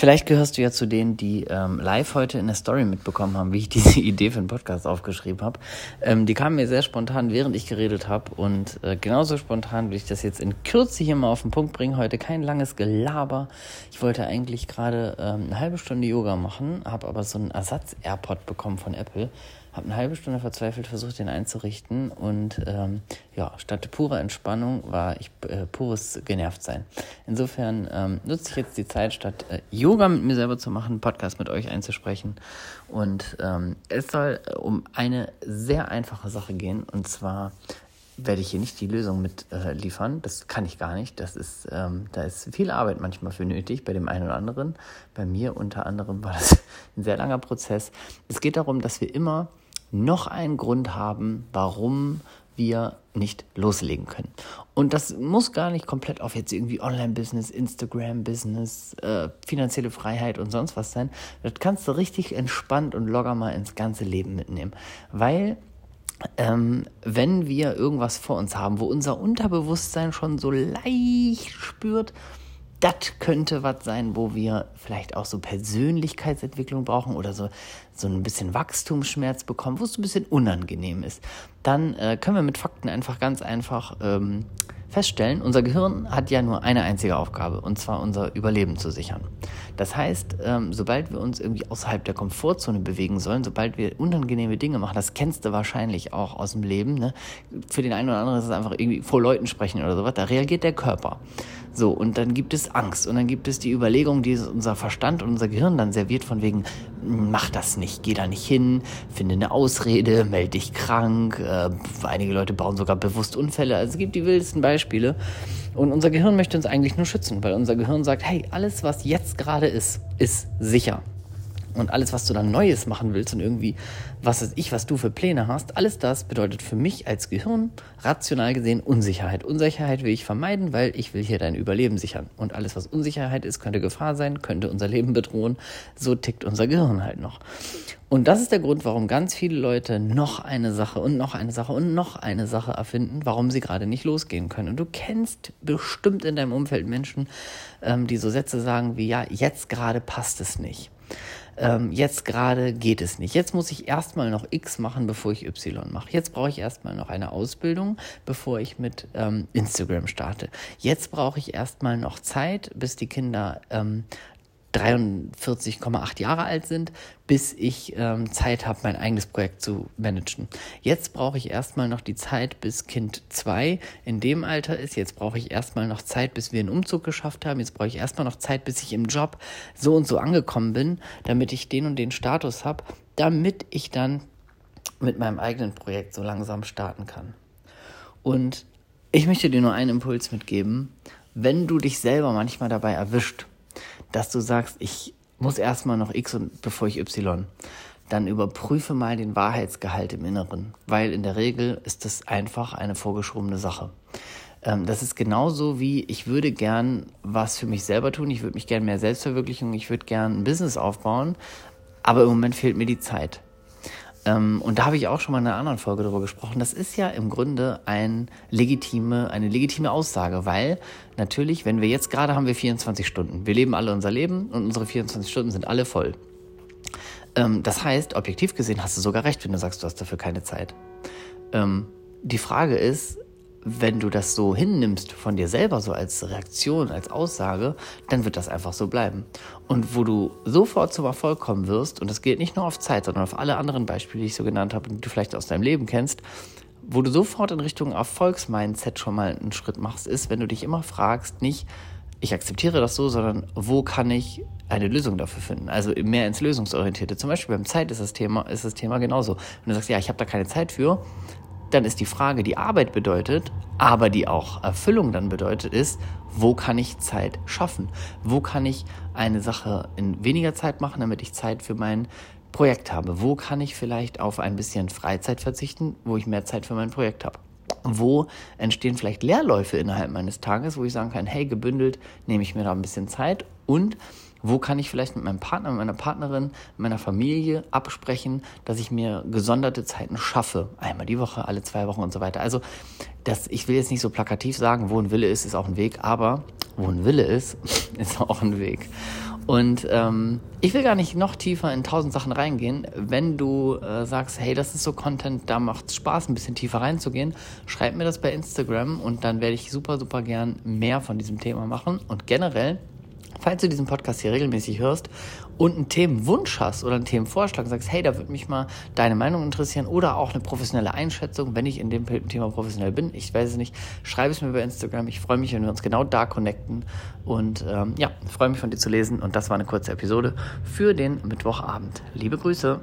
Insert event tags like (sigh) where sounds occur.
Vielleicht gehörst du ja zu denen, die ähm, live heute in der Story mitbekommen haben, wie ich diese (laughs) Idee für einen Podcast aufgeschrieben habe. Ähm, die kam mir sehr spontan, während ich geredet habe. Und äh, genauso spontan will ich das jetzt in Kürze hier mal auf den Punkt bringen. Heute kein langes Gelaber. Ich wollte eigentlich gerade ähm, eine halbe Stunde Yoga machen, habe aber so einen Ersatz-AirPod bekommen von Apple habe eine halbe Stunde verzweifelt versucht, den einzurichten und ähm, ja, statt purer Entspannung war ich äh, pures Genervtsein. Insofern ähm, nutze ich jetzt die Zeit, statt äh, Yoga mit mir selber zu machen, Podcast mit euch einzusprechen. Und ähm, es soll um eine sehr einfache Sache gehen und zwar werde ich hier nicht die Lösung mit äh, liefern. Das kann ich gar nicht. Das ist, ähm, da ist viel Arbeit manchmal für nötig, bei dem einen oder anderen. Bei mir unter anderem war das (laughs) ein sehr langer Prozess. Es geht darum, dass wir immer noch einen Grund haben, warum wir nicht loslegen können. Und das muss gar nicht komplett auf jetzt irgendwie Online-Business, Instagram-Business, äh, finanzielle Freiheit und sonst was sein. Das kannst du richtig entspannt und locker mal ins ganze Leben mitnehmen. Weil ähm, wenn wir irgendwas vor uns haben, wo unser Unterbewusstsein schon so leicht spürt, das könnte was sein, wo wir vielleicht auch so Persönlichkeitsentwicklung brauchen oder so, so ein bisschen Wachstumsschmerz bekommen, wo es ein bisschen unangenehm ist. Dann äh, können wir mit Fakten einfach ganz einfach ähm, feststellen, unser Gehirn hat ja nur eine einzige Aufgabe, und zwar unser Überleben zu sichern. Das heißt, ähm, sobald wir uns irgendwie außerhalb der Komfortzone bewegen sollen, sobald wir unangenehme Dinge machen, das kennst du wahrscheinlich auch aus dem Leben, ne? für den einen oder anderen ist es einfach irgendwie vor Leuten sprechen oder sowas, da reagiert der Körper. So, und dann gibt es Angst und dann gibt es die Überlegung, die unser Verstand und unser Gehirn dann serviert von wegen, mach das nicht, geh da nicht hin, finde eine Ausrede, melde dich krank. Äh, einige Leute bauen sogar bewusst Unfälle. Also es gibt die wildesten Beispiele. Und unser Gehirn möchte uns eigentlich nur schützen, weil unser Gehirn sagt, hey, alles, was jetzt gerade ist, ist sicher. Und alles, was du dann Neues machen willst und irgendwie, was weiß ich, was du für Pläne hast, alles das bedeutet für mich als Gehirn rational gesehen Unsicherheit. Unsicherheit will ich vermeiden, weil ich will hier dein Überleben sichern. Und alles, was Unsicherheit ist, könnte Gefahr sein, könnte unser Leben bedrohen. So tickt unser Gehirn halt noch. Und das ist der Grund, warum ganz viele Leute noch eine Sache und noch eine Sache und noch eine Sache erfinden, warum sie gerade nicht losgehen können. Und du kennst bestimmt in deinem Umfeld Menschen, ähm, die so Sätze sagen wie, ja, jetzt gerade passt es nicht ähm, jetzt gerade geht es nicht. Jetzt muss ich erstmal noch X machen, bevor ich Y mache. Jetzt brauche ich erstmal noch eine Ausbildung, bevor ich mit ähm, Instagram starte. Jetzt brauche ich erstmal noch Zeit, bis die Kinder ähm, 43,8 Jahre alt sind, bis ich ähm, Zeit habe, mein eigenes Projekt zu managen. Jetzt brauche ich erstmal noch die Zeit, bis Kind 2 in dem Alter ist. Jetzt brauche ich erstmal noch Zeit, bis wir einen Umzug geschafft haben. Jetzt brauche ich erstmal noch Zeit, bis ich im Job so und so angekommen bin, damit ich den und den Status habe, damit ich dann mit meinem eigenen Projekt so langsam starten kann. Und ich möchte dir nur einen Impuls mitgeben, wenn du dich selber manchmal dabei erwischt, dass du sagst, ich muss erstmal noch X und bevor ich Y, dann überprüfe mal den Wahrheitsgehalt im Inneren, weil in der Regel ist das einfach eine vorgeschobene Sache. Ähm, das ist genauso wie, ich würde gern was für mich selber tun, ich würde mich gern mehr Selbstverwirklichung, ich würde gern ein Business aufbauen, aber im Moment fehlt mir die Zeit. Ähm, und da habe ich auch schon mal in einer anderen Folge darüber gesprochen. Das ist ja im Grunde ein legitime, eine legitime Aussage, weil natürlich, wenn wir jetzt gerade haben wir 24 Stunden. Wir leben alle unser Leben und unsere 24 Stunden sind alle voll. Ähm, das heißt, objektiv gesehen hast du sogar recht, wenn du sagst, du hast dafür keine Zeit. Ähm, die Frage ist, wenn du das so hinnimmst von dir selber, so als Reaktion, als Aussage, dann wird das einfach so bleiben. Und wo du sofort zum Erfolg kommen wirst, und das gilt nicht nur auf Zeit, sondern auf alle anderen Beispiele, die ich so genannt habe, die du vielleicht aus deinem Leben kennst, wo du sofort in Richtung Erfolgsmindset schon mal einen Schritt machst, ist, wenn du dich immer fragst, nicht, ich akzeptiere das so, sondern wo kann ich eine Lösung dafür finden? Also mehr ins Lösungsorientierte. Zum Beispiel beim Zeit ist das Thema, ist das Thema genauso. Wenn du sagst, ja, ich habe da keine Zeit für, dann ist die Frage, die Arbeit bedeutet, aber die auch Erfüllung dann bedeutet, ist, wo kann ich Zeit schaffen? Wo kann ich eine Sache in weniger Zeit machen, damit ich Zeit für mein Projekt habe? Wo kann ich vielleicht auf ein bisschen Freizeit verzichten, wo ich mehr Zeit für mein Projekt habe? Wo entstehen vielleicht Leerläufe innerhalb meines Tages, wo ich sagen kann, hey, gebündelt nehme ich mir da ein bisschen Zeit und wo kann ich vielleicht mit meinem Partner, meiner Partnerin, meiner Familie absprechen, dass ich mir gesonderte Zeiten schaffe? Einmal die Woche, alle zwei Wochen und so weiter. Also, das, ich will jetzt nicht so plakativ sagen, wo ein Wille ist, ist auch ein Weg, aber wo ein Wille ist, (laughs) ist auch ein Weg. Und ähm, ich will gar nicht noch tiefer in tausend Sachen reingehen. Wenn du äh, sagst, hey, das ist so Content, da macht es Spaß, ein bisschen tiefer reinzugehen, schreib mir das bei Instagram und dann werde ich super, super gern mehr von diesem Thema machen. Und generell Falls du diesen Podcast hier regelmäßig hörst und einen Themenwunsch hast oder einen Themenvorschlag und sagst, hey, da würde mich mal deine Meinung interessieren oder auch eine professionelle Einschätzung, wenn ich in dem Thema professionell bin, ich weiß es nicht, schreib es mir bei Instagram. Ich freue mich, wenn wir uns genau da connecten und ähm, ja, freue mich von dir zu lesen und das war eine kurze Episode für den Mittwochabend. Liebe Grüße.